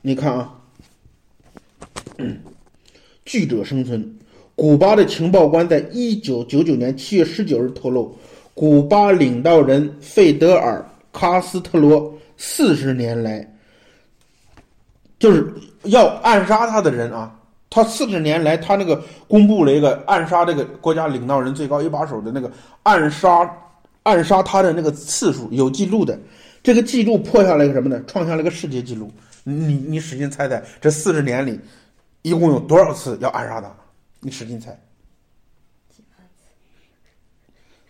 你看啊，据者生存。古巴的情报官在一九九九年七月十九日透露，古巴领导人费德尔·卡斯特罗四十年来，就是要暗杀他的人啊。他四十年来，他那个公布了一个暗杀这个国家领导人最高一把手的那个暗杀暗杀他的那个次数有记录的。这个记录破下来个什么呢？创下了一个世界纪录。你你使劲猜猜，这四十年里，一共有多少次要暗杀他？你使劲猜，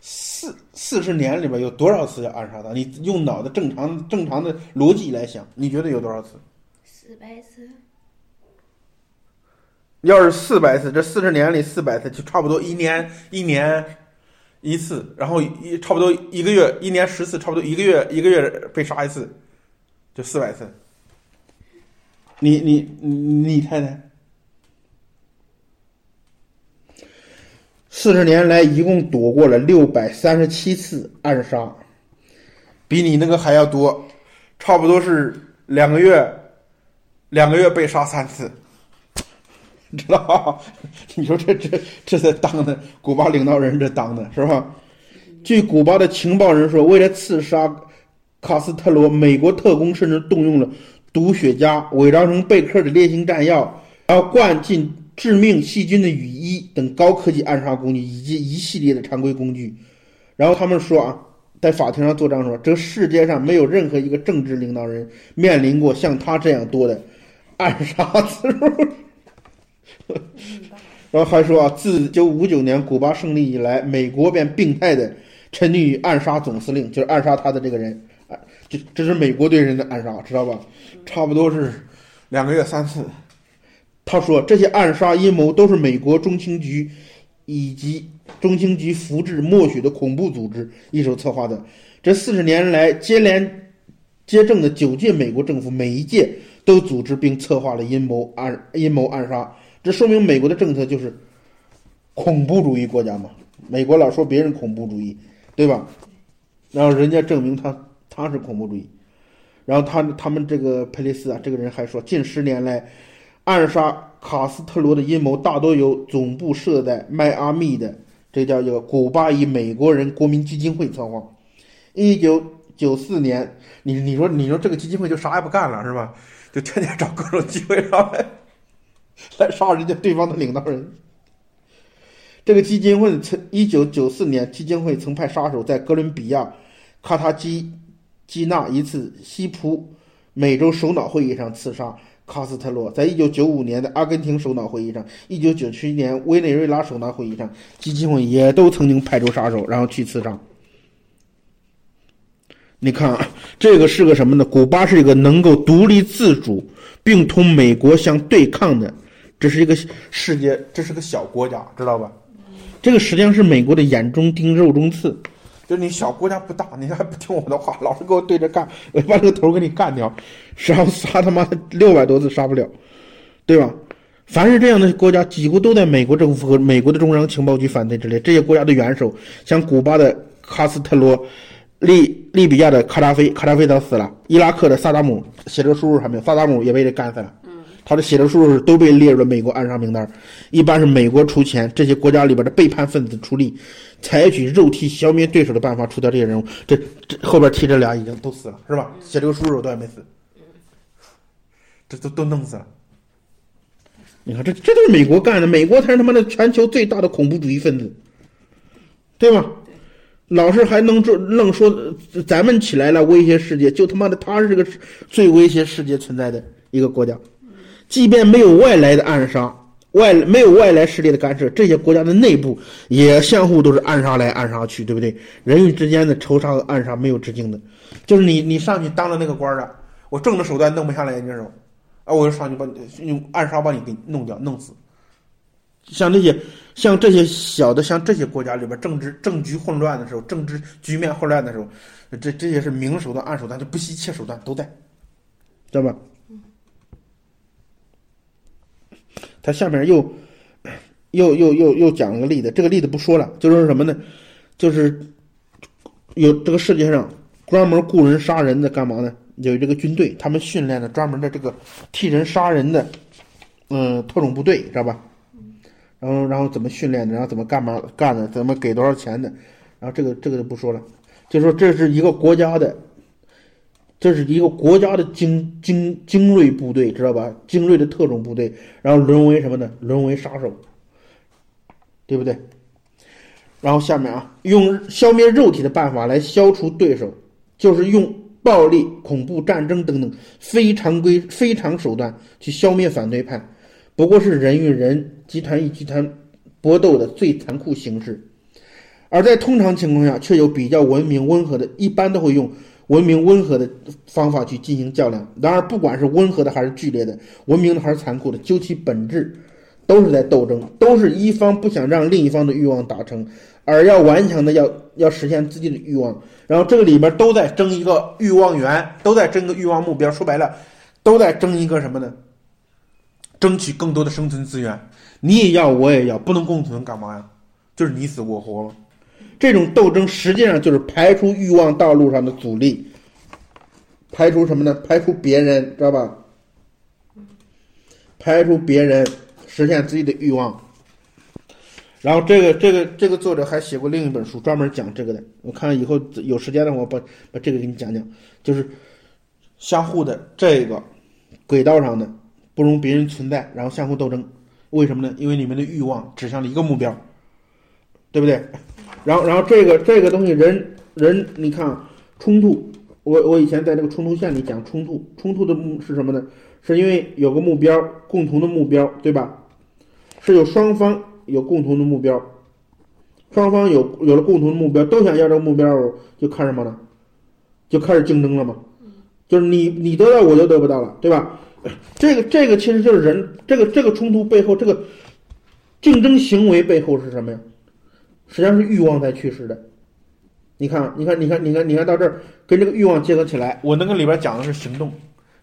四四十年里边有多少次要暗杀他？你用脑子正常正常的逻辑来想，你觉得有多少次？四百次。要是四百次，这四十年里四百次，就差不多一年一年一次，然后一差不多一个月一年十次，差不多一个月一个月被杀一次，就四百次。你你你你猜猜？四十年来，一共躲过了六百三十七次暗杀，比你那个还要多，差不多是两个月，两个月被杀三次，知道吧？你说这这这才当的古巴领导人，这当的是吧？据古巴的情报人说，为了刺杀卡斯特罗，美国特工甚至动用了毒血茄、伪装成贝克的烈性弹药，然后灌进。致命细菌的雨衣等高科技暗杀工具，以及一系列的常规工具。然后他们说啊，在法庭上作证说，这世界上没有任何一个政治领导人面临过像他这样多的暗杀次数。然后还说啊，自九五九年古巴胜利以来，美国便病态的沉溺于暗杀总司令，就是暗杀他的这个人。这这是美国对人的暗杀，知道吧？差不多是两个月三次。他说：“这些暗杀阴谋都是美国中情局以及中情局扶植默许的恐怖组织一手策划的。这四十年来接连接政的九届美国政府，每一届都组织并策划了阴谋暗阴谋暗杀。这说明美国的政策就是恐怖主义国家嘛？美国老说别人恐怖主义，对吧？然后人家证明他他是恐怖主义。然后他他们这个佩雷斯啊，这个人还说，近十年来。”暗杀卡斯特罗的阴谋大多由总部设在迈阿密的这叫叫古巴裔美国人国民基金会策划。一九九四年，你你说你说这个基金会就啥也不干了是吧？就天天找各种机会上来来杀人家对方的领导人。这个基金会曾一九九四年，基金会曾派杀手在哥伦比亚卡塔基基纳一次西普美洲首脑会议上刺杀。卡斯特罗在一九九五年的阿根廷首脑会议上，一九九七年委内瑞拉首脑会议上，基金会也都曾经派出杀手，然后去刺杀。你看啊，这个是个什么呢？古巴是一个能够独立自主并同美国相对抗的，这是一个世界，这是个小国家，知道吧？这个实际上是美国的眼中钉、肉中刺。就你小国家不大，你还不听我的话，老是跟我对着干，我把这个头给你干掉，杀杀他妈的六百多次杀不了，对吧？凡是这样的国家，几乎都在美国政府和美国的中央情报局反对之列。这些国家的元首，像古巴的卡斯特罗，利利比亚的卡扎菲，卡扎菲早死了；伊拉克的萨达姆，写这个叔叔还没有，萨达姆也被这干死了。他的写的叔叔都被列入了美国暗杀名单，一般是美国出钱，这些国家里边的背叛分子出力，采取肉体消灭对手的办法除掉这些人物。这这后边提这俩已经都死了，是吧？写这个叔叔都还没死，这都都弄死了。你看，这这都是美国干的，美国才是他妈的全球最大的恐怖主义分子，对吗？老是还能说愣说咱们起来了威胁世界，就他妈的他是这个最威胁世界存在的一个国家。即便没有外来的暗杀，外没有外来势力的干涉，这些国家的内部也相互都是暗杀来暗杀去，对不对？人与之间的仇杀和暗杀没有止境的，就是你你上去当了那个官的，我正的手段弄不下来，你这种，啊，我就上去把你用暗杀把你给弄掉弄死。像这些像这些小的像这些国家里边政治政局混乱的时候，政治局面混乱的时候，这这些是明手段暗手段，就不惜一切手段都在，知道吧？他下面又，又又又又讲了个例子，这个例子不说了，就说什么呢？就是有这个世界上专门雇人杀人的，干嘛呢？有这个军队，他们训练的专门的这个替人杀人的，嗯，特种部队，知道吧？然后，然后怎么训练的，然后怎么干嘛干的，怎么给多少钱的，然后这个这个就不说了，就说这是一个国家的，这是一个国家的精精精锐部队，知道吧？精锐的特种部队，然后沦为什么呢？沦为杀手，对不对？然后下面啊，用消灭肉体的办法来消除对手，就是用暴力、恐怖、战争等等非常规、非常手段去消灭反对派。不过是人与人、集团与集团搏斗的最残酷形式，而在通常情况下，却有比较文明温和的，一般都会用文明温和的方法去进行较量。然而，不管是温和的还是剧烈的，文明的还是残酷的，究其本质，都是在斗争，都是一方不想让另一方的欲望达成，而要顽强的要要实现自己的欲望。然后这个里边都在争一个欲望源，都在争个欲望目标。说白了，都在争一个什么呢？争取更多的生存资源，你也要，我也要，不能共存，干嘛呀？就是你死我活嘛。这种斗争实际上就是排除欲望道路上的阻力，排除什么呢？排除别人，知道吧？排除别人，实现自己的欲望。然后这个这个这个作者还写过另一本书，专门讲这个的。我看以后有时间的话，把把这个给你讲讲，就是相互的这个轨道上的。不容别人存在，然后相互斗争，为什么呢？因为你们的欲望指向了一个目标，对不对？然后，然后这个这个东西，人人，你看啊，冲突，我我以前在这个冲突线里讲冲突，冲突的目是什么呢？是因为有个目标，共同的目标，对吧？是有双方有共同的目标，双方有有了共同的目标，都想要这个目标，就看什么呢？就开始竞争了嘛？就是你你得到，我就得不到了，对吧？这个这个其实就是人这个这个冲突背后，这个竞争行为背后是什么呀？实际上是欲望在驱使的。你看，你看，你看，你看，你看到这儿跟这个欲望结合起来，我那个里边讲的是行动。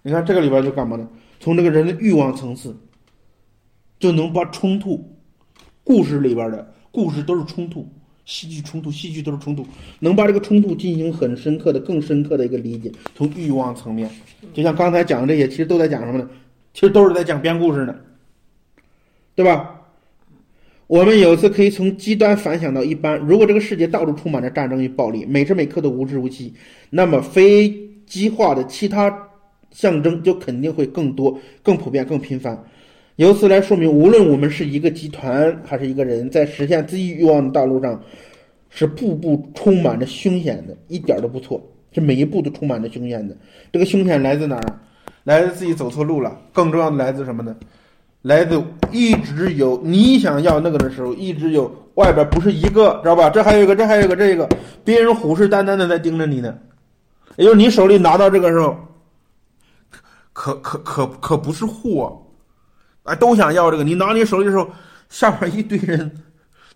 你看这个里边就干嘛呢？从这个人的欲望层次，就能把冲突故事里边的故事都是冲突。戏剧冲突，戏剧都是冲突，能把这个冲突进行很深刻的、更深刻的一个理解。从欲望层面，就像刚才讲的这些，其实都在讲什么呢？其实都是在讲编故事呢，对吧？我们有一次可以从极端反想到一般。如果这个世界到处充满着战争与暴力，每时每刻都无时无期，那么非激化的其他象征就肯定会更多、更普遍、更频繁。由此来说明，无论我们是一个集团还是一个人，在实现自己欲望的道路上，是步步充满着凶险的，一点都不错。这每一步都充满着凶险的。这个凶险来自哪儿？来自自己走错路了。更重要的，来自什么呢？来自一直有你想要那个的时候，一直有外边不是一个，知道吧？这还有一个，这还有一个，这个别人虎视眈眈的在盯着你呢。也就是你手里拿到这个时候，可可可可不是货。哎，都想要这个。你拿你手里的时候，下边一堆人，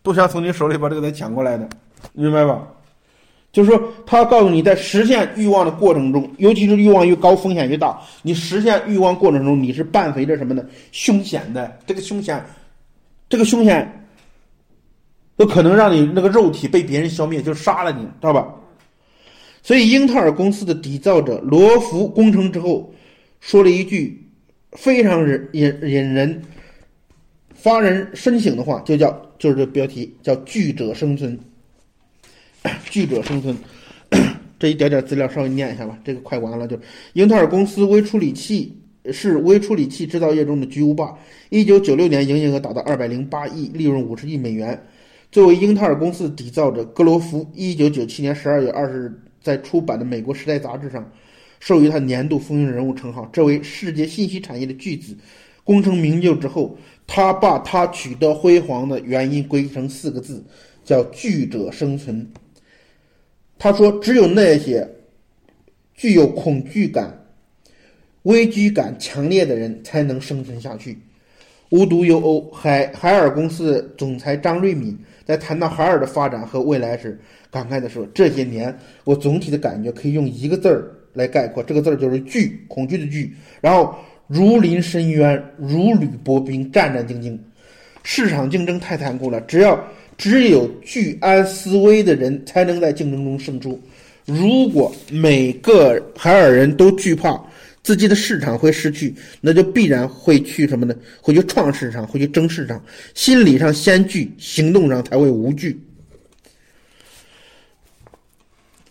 都想从你手里把这个再抢过来的，明白吧？就是说，他告诉你，在实现欲望的过程中，尤其是欲望越高，风险越大。你实现欲望过程中，你是伴随着什么呢？凶险的。这个凶险，这个凶险，有可能让你那个肉体被别人消灭，就杀了你，知道吧？所以，英特尔公司的缔造者罗福工程之后，说了一句。非常引引引人发人深省的话，就叫就是这标题叫“巨者生存”。巨者生存，这一点点资料稍微念一下吧，这个快完了。就英特尔公司微处理器是微处理器制造业中的巨无霸。一九九六年营业额达到二百零八亿，利润五十亿美元。作为英特尔公司的缔造者，格罗夫一九九七年十二月二十日在出版的《美国时代》杂志上。授予他年度风云人物称号，这位世界信息产业的巨子，功成名就之后，他把他取得辉煌的原因归成四个字，叫“巨者生存”。他说：“只有那些具有恐惧感、危机感强烈的人才能生存下去。”无独有偶，海海尔公司总裁张瑞敏在谈到海尔的发展和未来时，感慨地说：“这些年，我总体的感觉可以用一个字儿。”来概括这个字儿就是惧，恐惧的惧。然后如临深渊，如履薄冰，战战兢兢。市场竞争太残酷了，只要只有居安思危的人才能在竞争中胜出。如果每个海尔人都惧怕自己的市场会失去，那就必然会去什么呢？会去创市场，会去争市场。心理上先惧，行动上才会无惧。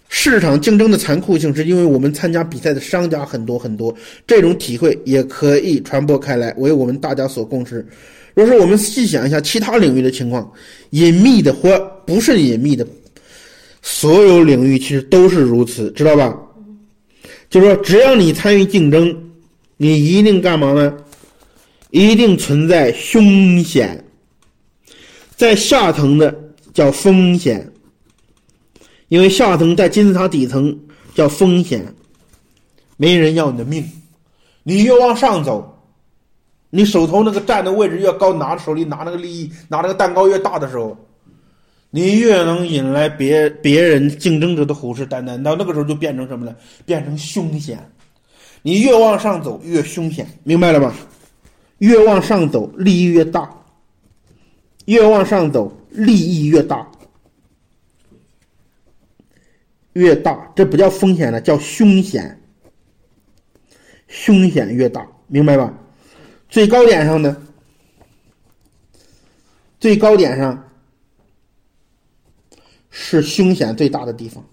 市场竞争的残酷性，是因为我们参加比赛的商家很多很多，这种体会也可以传播开来，为我们大家所共识。若是我们细想一下其他领域的情况，隐秘的或不是隐秘的，所有领域其实都是如此，知道吧？就是说，只要你参与竞争，你一定干嘛呢？一定存在凶险，在下层的叫风险。因为下层在金字塔底层叫风险，没人要你的命。你越往上走，你手头那个站的位置越高，拿手里拿那个利益，拿那个蛋糕越大的时候，你越能引来别别人竞争者的虎视眈眈。到那个时候就变成什么呢？变成凶险。你越往上走越凶险，明白了吗？越往上走利益越大，越往上走利益越大。越大，这不叫风险了，叫凶险。凶险越大，明白吧？最高点上呢？最高点上是凶险最大的地方。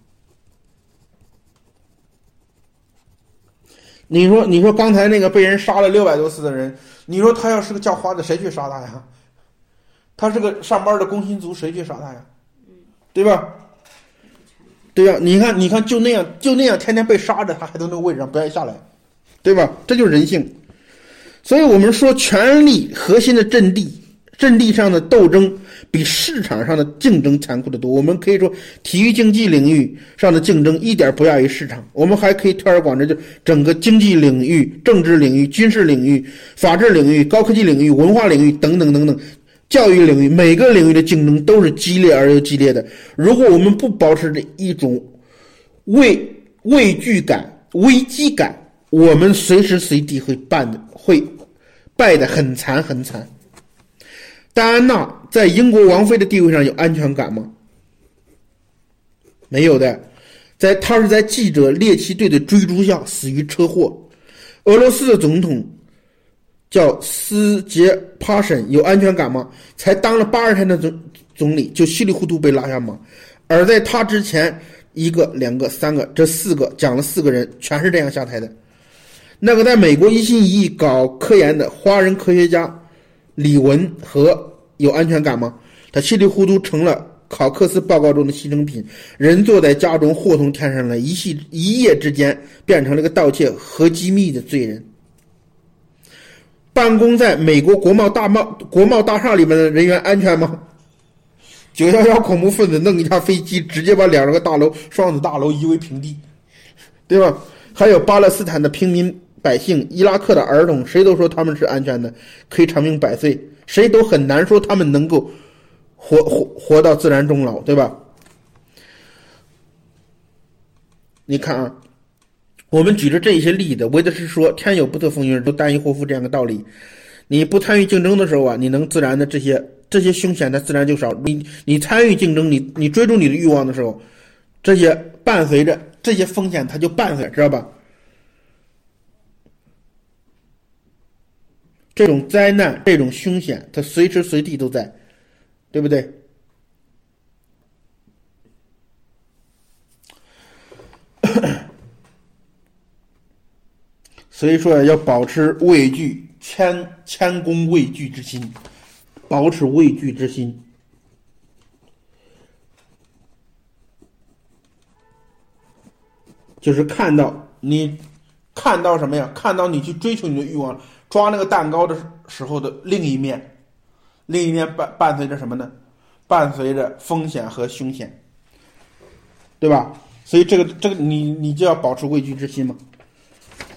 你说，你说刚才那个被人杀了六百多次的人，你说他要是个叫花子，谁去杀他呀？他是个上班的工薪族，谁去杀他呀？对吧？对呀，你看，你看，就那样，就那样，天天被杀着，他还在那个位置上不愿意下来，对吧？这就是人性。所以我们说，权力核心的阵地，阵地上的斗争比市场上的竞争残酷的多。我们可以说，体育竞技领域上的竞争一点不亚于市场。我们还可以推而广之，就整个经济领域、政治领域、军事领域、法治领域、高科技领域、文化领域等等等等。教育领域每个领域的竞争都是激烈而又激烈的。如果我们不保持着一种畏畏惧感、危机感，我们随时随地会办的，会败得很惨很惨。戴安娜在英国王妃的地位上有安全感吗？没有的，在她是在记者猎奇队的追逐下死于车祸。俄罗斯的总统。叫斯捷帕什有安全感吗？才当了八十天的总总理，就稀里糊涂被拉下马。而在他之前，一个、两个、三个，这四个讲了四个人，全是这样下台的。那个在美国一心一意搞科研的华人科学家李文和有安全感吗？他稀里糊涂成了考克斯报告中的牺牲品，人坐在家中，祸从天上来，一系一夜之间变成了个盗窃核机密的罪人。办公在美国国贸大贸国贸大厦里面的人员安全吗？九幺幺恐怖分子弄一架飞机，直接把两个大楼双子大楼夷为平地，对吧？还有巴勒斯坦的平民百姓、伊拉克的儿童，谁都说他们是安全的，可以长命百岁，谁都很难说他们能够活活活到自然终老，对吧？你看啊。我们举着这些例子，为的是说天有不测风云，都单于祸福这样的道理。你不参与竞争的时候啊，你能自然的这些这些凶险，它自然就少。你你参与竞争，你你追逐你的欲望的时候，这些伴随着这些风险，它就伴随，知道吧？这种灾难，这种凶险，它随时随地都在，对不对？所以说要保持畏惧，谦谦恭畏惧之心，保持畏惧之心，就是看到你看到什么呀？看到你去追求你的欲望，抓那个蛋糕的时候的另一面，另一面伴伴随着什么呢？伴随着风险和凶险，对吧？所以这个这个你你就要保持畏惧之心嘛。